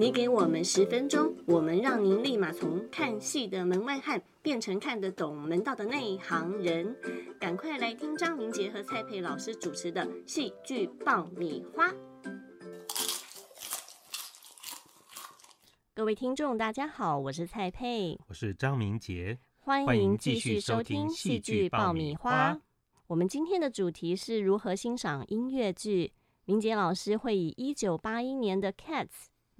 你给我们十分钟，我们让您立马从看戏的门外汉变成看得懂门道的内行人。赶快来听张明杰和蔡佩老师主持的戏剧爆米花。各位听众，大家好，我是蔡佩，我是张明杰，欢欢迎迎继继续收听听戏戏剧爆米花。我们今天的主题是如何欣赏音乐剧。明杰老师会以一九八一年的《Cats》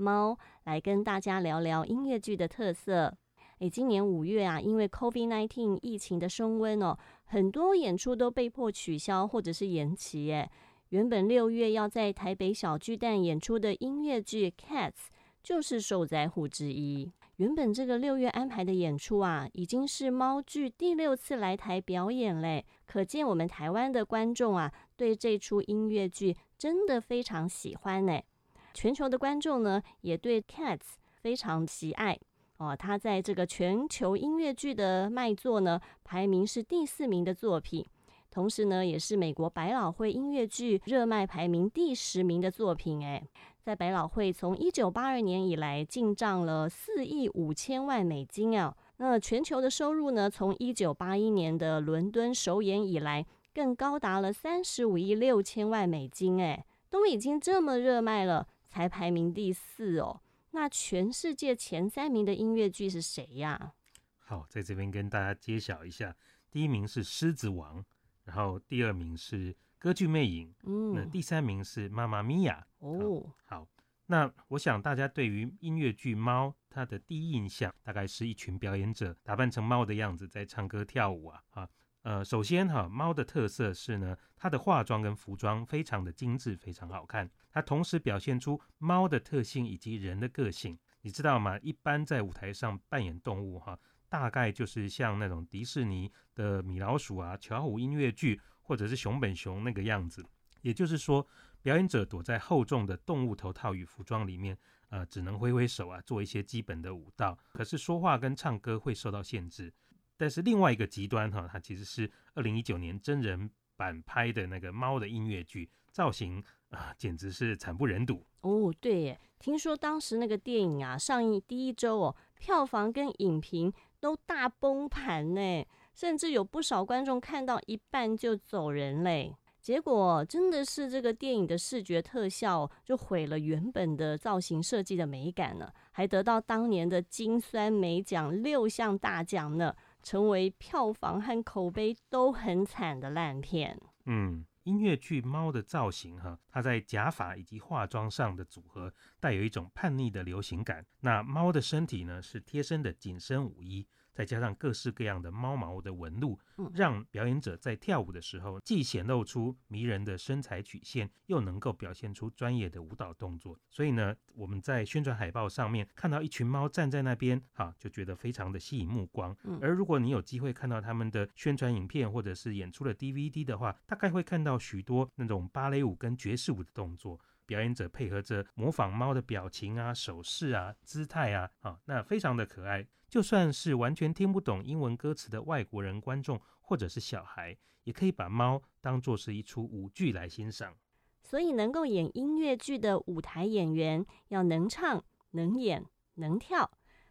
猫来跟大家聊聊音乐剧的特色。诶，今年五月啊，因为 COVID-19 疫情的升温哦，很多演出都被迫取消或者是延期。诶，原本六月要在台北小巨蛋演出的音乐剧《Cats》就是受灾户之一。原本这个六月安排的演出啊，已经是猫剧第六次来台表演嘞，可见我们台湾的观众啊，对这出音乐剧真的非常喜欢呢。全球的观众呢，也对 Cats 非常喜爱哦。它在这个全球音乐剧的卖座呢，排名是第四名的作品，同时呢，也是美国百老汇音乐剧热卖排名第十名的作品。哎，在百老汇从一九八二年以来进账了四亿五千万美金啊。那全球的收入呢，从一九八一年的伦敦首演以来，更高达了三十五亿六千万美金。哎，都已经这么热卖了，才排名第四哦。那全世界前三名的音乐剧是谁呀？好，在这边跟大家揭晓一下，第一名是《狮子王》，然后第二名是《歌剧魅影》，那嗯，第三名是《妈妈咪呀》。哦，好，那我想大家对于音乐剧《猫》它的第一印象，大概是一群表演者打扮成猫的样子在唱歌跳舞啊啊。呃，首先哈，猫的特色是呢，它的化妆跟服装非常的精致，非常好看。它同时表现出猫的特性以及人的个性。你知道吗？一般在舞台上扮演动物哈，大概就是像那种迪士尼的米老鼠啊、巧虎音乐剧，或者是熊本熊那个样子。也就是说，表演者躲在厚重的动物头套与服装里面，呃，只能挥挥手啊，做一些基本的舞蹈。可是说话跟唱歌会受到限制。但是另外一个极端哈，它其实是二零一九年真人版拍的那个猫的音乐剧，造型啊、简直是惨不忍睹。哦，对耶，听说当时那个电影啊上映第一周哦，票房跟影评都大崩盘呢，甚至有不少观众看到一半就走人嘞。结果真的是这个电影的视觉特效就毁了原本的造型设计的美感呢，还得到当年的金酸梅奖六项大奖呢，成为票房和口碑都很惨的烂片。嗯，音乐剧《猫》的造型哈，它在假发以及化妆上的组合带有一种叛逆的流行感。那猫的身体呢是贴身的紧身舞衣，再加上各式各样的猫毛的纹路嗯，让表演者在跳舞的时候既显露出迷人的身材曲线，又能够表现出专业的舞蹈动作。所以呢，我们在宣传海报上面看到一群猫站在那边，哈，就觉得非常的吸引目光。嗯而如果你有机会看到他们的宣传影片或者是演出的 DVD 的话，大概会看到许多那种芭蕾舞跟爵士舞的动作。表演者配合着模仿猫的表情啊、手势啊、姿态啊，啊，那非常的可爱。就算是完全听不懂英文歌词的外国人观众或者是小孩，也可以把猫当作是一出舞剧来欣赏。所以，能够演音乐剧的舞台演员要能唱、能演、能跳，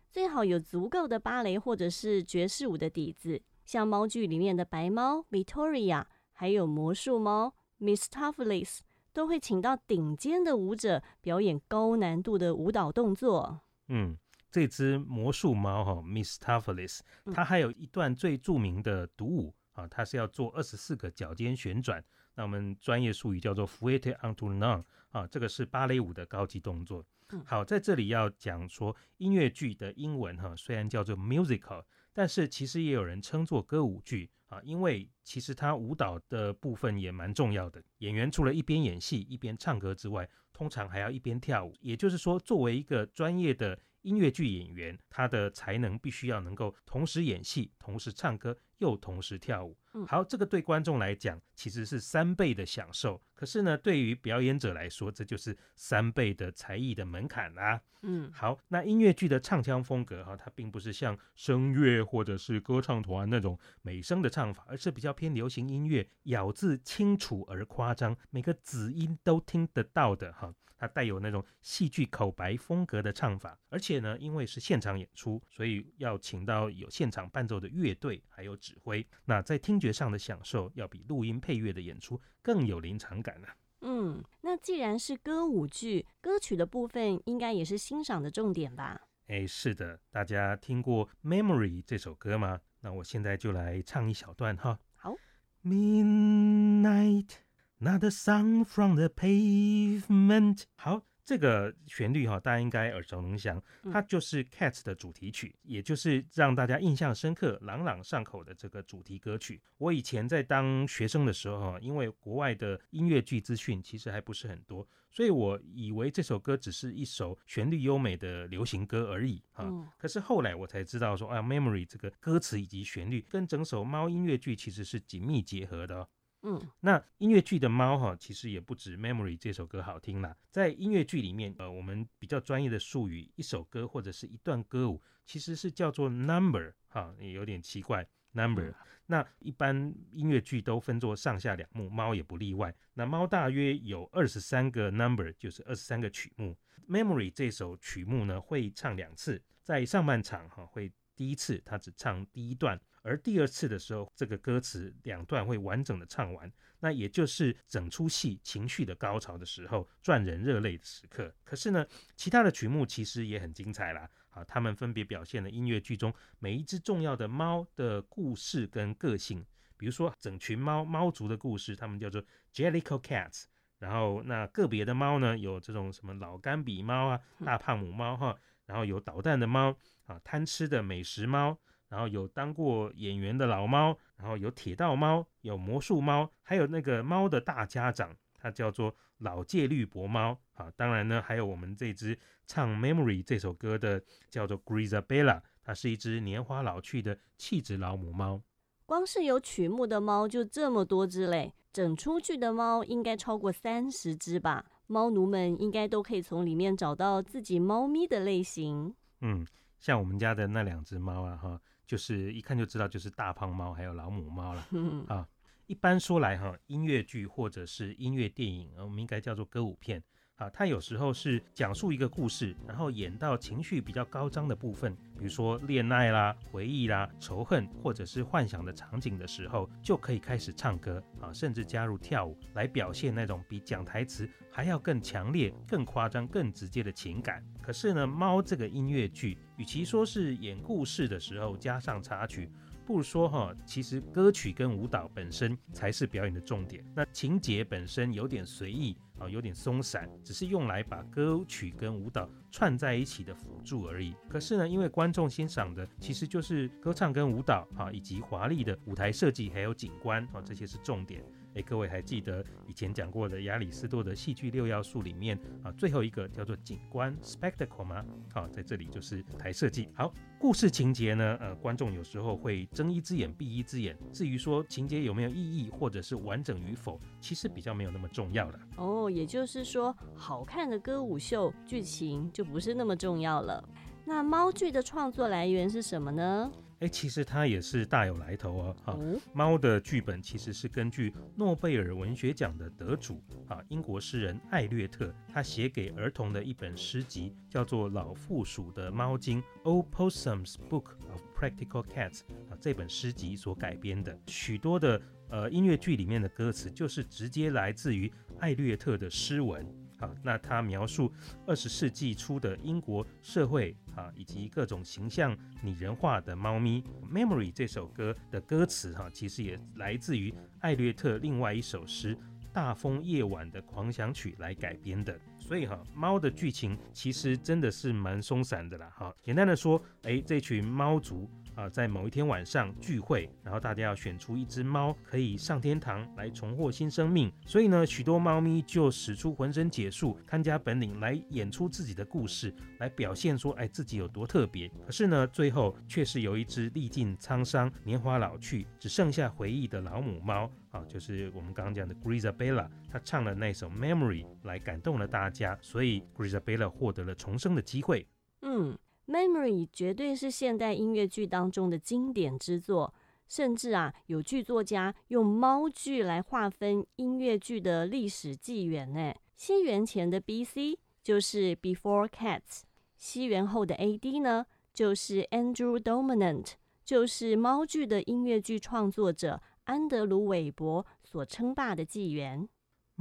最好有足够的芭蕾或者是爵士舞的底子。像猫剧里面的白猫 Victoria，还有魔术猫 Miss Tuffles，都会请到顶尖的舞者表演高难度的舞蹈动作。嗯，这只魔术猫哈、Miss Tuffles，嗯它还有一段最著名的独舞啊，它是要做二十四个脚尖旋转，那我们专业术语叫做 Fouette en tournant 啊，这个是芭蕾舞的高级动作嗯。好，在这里要讲说音乐剧的英文哈、虽然叫做 musical，但是其实也有人称作歌舞剧啊，因为其实他舞蹈的部分也蛮重要的。演员除了一边演戏一边唱歌之外，通常还要一边跳舞。也就是说，作为一个专业的音乐剧演员，他的才能必须要能够同时演戏、同时唱歌，又同时跳舞。嗯好，这个对观众来讲其实是三倍的享受，可是呢，对于表演者来说，这就是三倍的才艺的门槛啦、嗯好，那音乐剧的唱腔风格哈，它并不是像声乐或者是歌唱团那种美声的唱法，而是比较偏流行音乐，咬字清楚而夸张，每个子音都听得到的哈。它带有那种戏剧口白风格的唱法，而且呢，因为是现场演出，所以要请到有现场伴奏的乐队，还有指挥。那在听觉上的享受，要比录音配乐的演出更有临场感啊。嗯，那既然是歌舞剧，歌曲的部分应该也是欣赏的重点吧？哎，是的，大家听过《Memory》这首歌吗？那我现在就来唱一小段哈。好。Midnight, not a sound from the pavement。好，这个旋律哈，大家应该耳熟能详，嗯它就是《Cats》的主题曲，也就是让大家印象深刻、朗朗上口的这个主题歌曲。我以前在当学生的时候哈，因为国外的音乐剧资讯其实还不是很多，所以我以为这首歌只是一首旋律优美的流行歌而已啊。嗯可是后来我才知道说，啊，Memory 这个歌词以及旋律跟整首猫音乐剧其实是紧密结合的哦。嗯那音乐剧的猫哈，其实也不止 Memory 这首歌好听啦，在音乐剧里面，呃，我们比较专业的术语，一首歌或者是一段歌舞，其实是叫做 number 哈，也有点奇怪 number。那一般音乐剧都分作上下两幕，猫也不例外。那猫大约有二十三个 number，就是二十三个曲目。Memory 这首曲目呢，会唱两次，在上半场哈会第一次他只唱第一段，而第二次的时候，这个歌词两段会完整的唱完。那也就是整出戏情绪的高潮的时候，赚人热泪的时刻。可是呢，其他的曲目其实也很精彩啦。啊，他们分别表现了音乐剧中每一只重要的猫的故事跟个性。比如说，整群猫猫族的故事，他们叫做 Jellicle Cats。然后，那个别的猫呢，有这种什么老干比猫啊、大胖母猫哈，然后有捣蛋的猫啊、贪吃的美食猫，然后有当过演员的老猫，然后有铁道猫，有魔术猫，还有那个猫的大家长，它叫做老戒律伯猫啊。当然呢，还有我们这只唱《Memory》这首歌的叫做 Grisabella，它是一只年华老去的气质老母猫。光是有曲目的猫就这么多只嘞，整出去的猫应该超过三十只吧？猫奴们应该都可以从里面找到自己猫咪的类型。嗯，像我们家的那两只猫啊，哈，就是一看就知道就是大胖猫还有老母猫了。嗯啊，一般说来哈，音乐剧或者是音乐电影，呃我们应该叫做歌舞片。啊，它有时候是讲述一个故事，然后演到情绪比较高涨的部分，比如说恋爱啦、回忆啦、仇恨或者是幻想的场景的时候，就可以开始唱歌啊，甚至加入跳舞来表现那种比讲台词还要更强烈、更夸张、更直接的情感。可是呢，猫这个音乐剧，与其说是演故事的时候加上插曲，不如说哈，其实歌曲跟舞蹈本身才是表演的重点。那情节本身有点随意啊，有点松散，只是用来把歌曲跟舞蹈串在一起的辅助而已。可是呢，因为观众欣赏的其实就是歌唱跟舞蹈啊，以及华丽的舞台设计还有景观啊，这些是重点。诶，各位还记得以前讲过的亚里士多德戏剧六要素里面啊，最后一个叫做景观 （spectacle） 吗？好、在这里就是台设计。好，故事情节呢，呃，观众有时候会睁一只眼闭一只眼。至于说情节有没有意义或者是完整与否，其实比较没有那么重要了。哦，也就是说，好看的歌舞秀剧情就不是那么重要了。那猫剧的创作来源是什么呢？诶，其实它也是大有来头哦。哈、哦，猫的剧本其实是根据诺贝尔文学奖的得主啊，英国诗人艾略特，他写给儿童的一本诗集，叫做《老负鼠的猫经》（Old Possum's Book of Practical Cats） 啊，这本诗集所改编的许多的呃音乐剧里面的歌词，就是直接来自于艾略特的诗文。啊，那他描述二十世纪初的英国社会啊，以及各种形象拟人化的猫咪。Memory 这首歌的歌词哈、其实也来自于艾略特另外一首诗《大风夜晚的狂想曲》来改编的。所以哈、猫的剧情其实真的是蛮松散的啦哈。简单的说，哎，这群猫族。啊，在某一天晚上聚会，然后大家要选出一只猫可以上天堂来重获新生命，所以呢，许多猫咪就使出浑身解数、看家本领来演出自己的故事，来表现说，哎，自己有多特别。可是呢，最后却是有一只历尽沧桑、年华老去，只剩下回忆的老母猫啊，就是我们刚刚讲的 Grisabella，她唱了那首 Memory 来感动了大家，所以 Grisabella 获得了重生的机会。嗯。Memory 绝对是现代音乐剧当中的经典之作，甚至啊，有剧作家用猫剧来划分音乐剧的历史纪元呢。西元前的 B.C. 就是 Before Cats，西元后的 A.D. 呢就是 Andrew Dominant，就是猫剧的音乐剧创作者安德鲁·韦伯所称霸的纪元。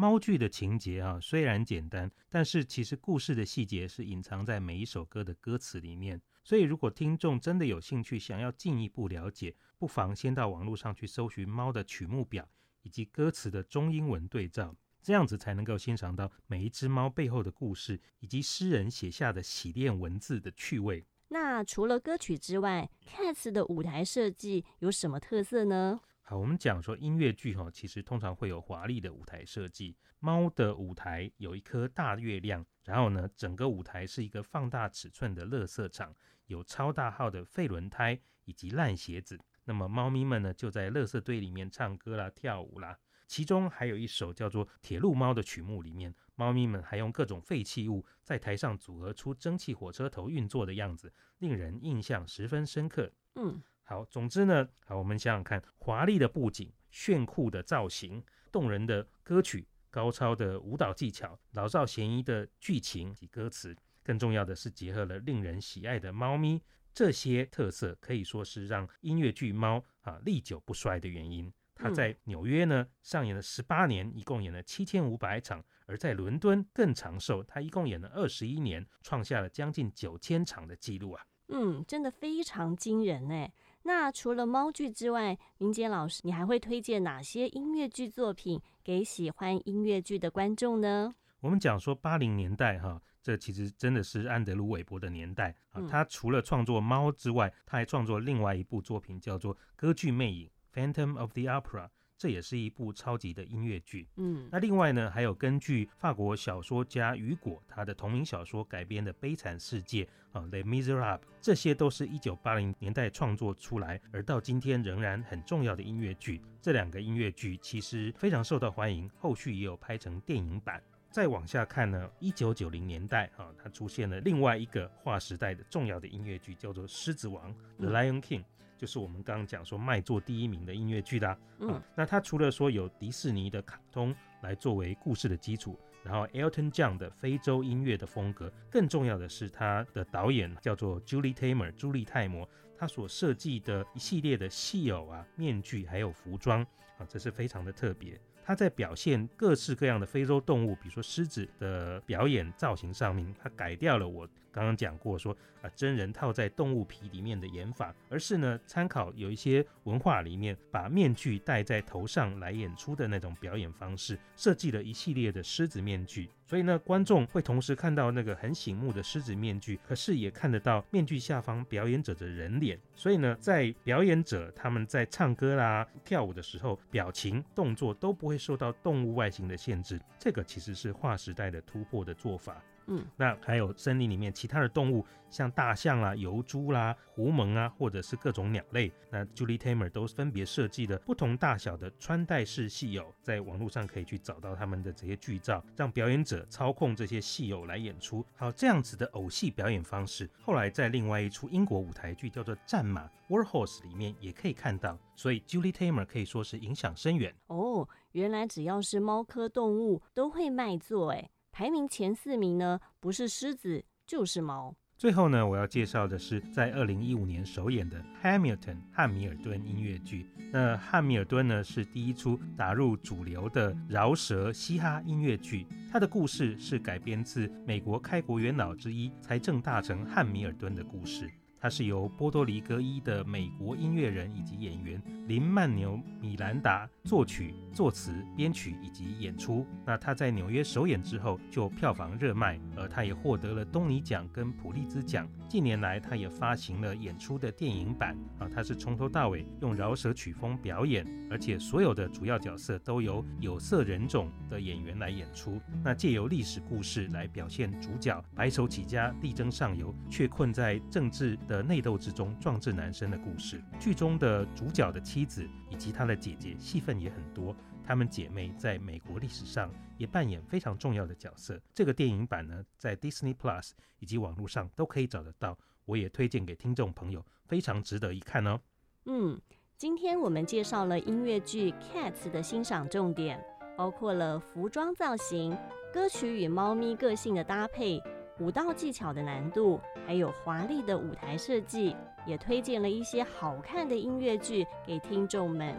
猫剧的情节啊，虽然简单，但是其实故事的细节是隐藏在每一首歌的歌词里面。所以，如果听众真的有兴趣，想要进一步了解，不妨先到网络上去搜寻猫的曲目表以及歌词的中英文对照，这样子才能够欣赏到每一只猫背后的故事，以及诗人写下的洗练文字的趣味。那除了歌曲之外，Cats 的舞台设计有什么特色呢？好，我们讲说音乐剧哈，其实通常会有华丽的舞台设计。猫的舞台有一颗大月亮，然后呢，整个舞台是一个放大尺寸的乐色场，有超大号的废轮胎以及烂鞋子。那么猫咪们呢，就在乐色堆里面唱歌啦、跳舞啦。其中还有一首叫做《铁路猫》的曲目，里面猫咪们还用各种废弃物在台上组合出蒸汽火车头运作的样子，令人印象十分深刻。嗯。好，总之呢，好，我们想想看，华丽的布景、炫酷的造型、动人的歌曲、高超的舞蹈技巧、老少咸宜的剧情及歌词，更重要的是结合了令人喜爱的猫咪，这些特色可以说是让音乐剧《猫》啊历久不衰的原因。它在纽约呢上演了十八年，一共演了七千五百场；而在伦敦更长寿，它一共演了二十一年，创下了将近九千场的记录啊！嗯，真的非常惊人呢。那除了猫剧之外，明杰老师，你还会推荐哪些音乐剧作品给喜欢音乐剧的观众呢？我们讲说八零年代哈，这其实真的是安德鲁·韦伯的年代啊。他除了创作猫之外，他还创作另外一部作品，叫做《歌剧魅影》（Phantom of the Opera）。这也是一部超级的音乐剧。嗯，那另外呢，还有根据法国小说家雨果他的同名小说改编的《悲惨世界》啊，《Les Miserables》，这些都是一九八零年代创作出来，而到今天仍然很重要的音乐剧。这两个音乐剧其实非常受到欢迎，后续也有拍成电影版。再往下看呢，一九九零年代啊，它出现了另外一个划时代的重要的音乐剧，叫做《狮子王》（The Lion King）。就是我们刚刚讲说卖座第一名的音乐剧啦，嗯，那它除了说有迪士尼的卡通来作为故事的基础，然后 Elton John 的非洲音乐的风格，更重要的是它的导演叫做 Julie Taymor 朱莉泰摩，他所设计的一系列的戏偶啊、面具还有服装啊，这是非常的特别。他在表现各式各样的非洲动物，比如说狮子的表演造型上面，他改掉了我刚刚讲过说啊真人套在动物皮里面的演法，而是呢参考有一些文化里面把面具戴在头上来演出的那种表演方式，设计了一系列的狮子面具。所以呢，观众会同时看到那个很醒目的狮子面具，可是也看得到面具下方表演者的人脸。所以呢，在表演者他们在唱歌啦、跳舞的时候，表情动作都不会受到动物外形的限制。这个其实是划时代的突破的做法。嗯，那还有森林里面其他的动物，像大象啦、油猪啦、狐獴啊，或者是各种鸟类，那 Julie Taymor 都分别设计了不同大小的穿戴式戏偶，在网络上可以去找到他们的这些剧照，让表演者操控这些戏偶来演出。好，这样子的偶戏表演方式，后来在另外一出英国舞台剧叫做《战马》（War Horse） 里面也可以看到。所以 Julie Taymor 可以说是影响深远。哦，原来只要是猫科动物都会卖座，哎。排名前四名呢，不是狮子就是猫。最后呢，我要介绍的是在二零一五年首演的《Hamilton》汉密尔顿音乐剧。那汉密尔顿呢，是第一出打入主流的饶舌嘻哈音乐剧。它的故事是改编自美国开国元老之一财政大臣汉密尔顿的故事。它是由波多黎各裔的美国音乐人以及演员林曼纽米兰达作曲、作词、编曲以及演出。那他在纽约首演之后就票房热卖，而他也获得了东尼奖跟普利兹奖。近年来，他也发行了演出的电影版啊，他是从头到尾用饶舌曲风表演，而且所有的主要角色都由有色人种的演员来演出。那借由历史故事来表现主角白手起家、力争上游，却困在政治的内斗之中，壮志难伸的故事。剧中的主角的妻子以及他的姐姐戏份也很多，她们姐妹在美国历史上也扮演非常重要的角色。这个电影版呢，在 Disney Plus 以及网络上都可以找得到，我也推荐给听众朋友，非常值得一看哦。嗯，今天我们介绍了音乐剧《Cats》的欣赏重点，包括了服装造型、歌曲与猫咪个性的搭配。舞蹈技巧的难度，还有华丽的舞台设计，也推荐了一些好看的音乐剧给听众们。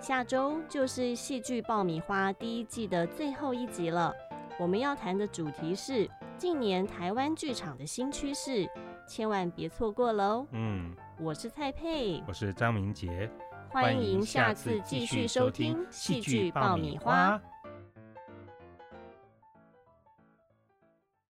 下周就是戏剧爆米花第一季的最后一集了，我们要谈的主题是近年台湾剧场的新趋势，千万别错过喽。嗯，我是蔡佩，我是张明杰，欢迎下次继续收听戏剧爆米花。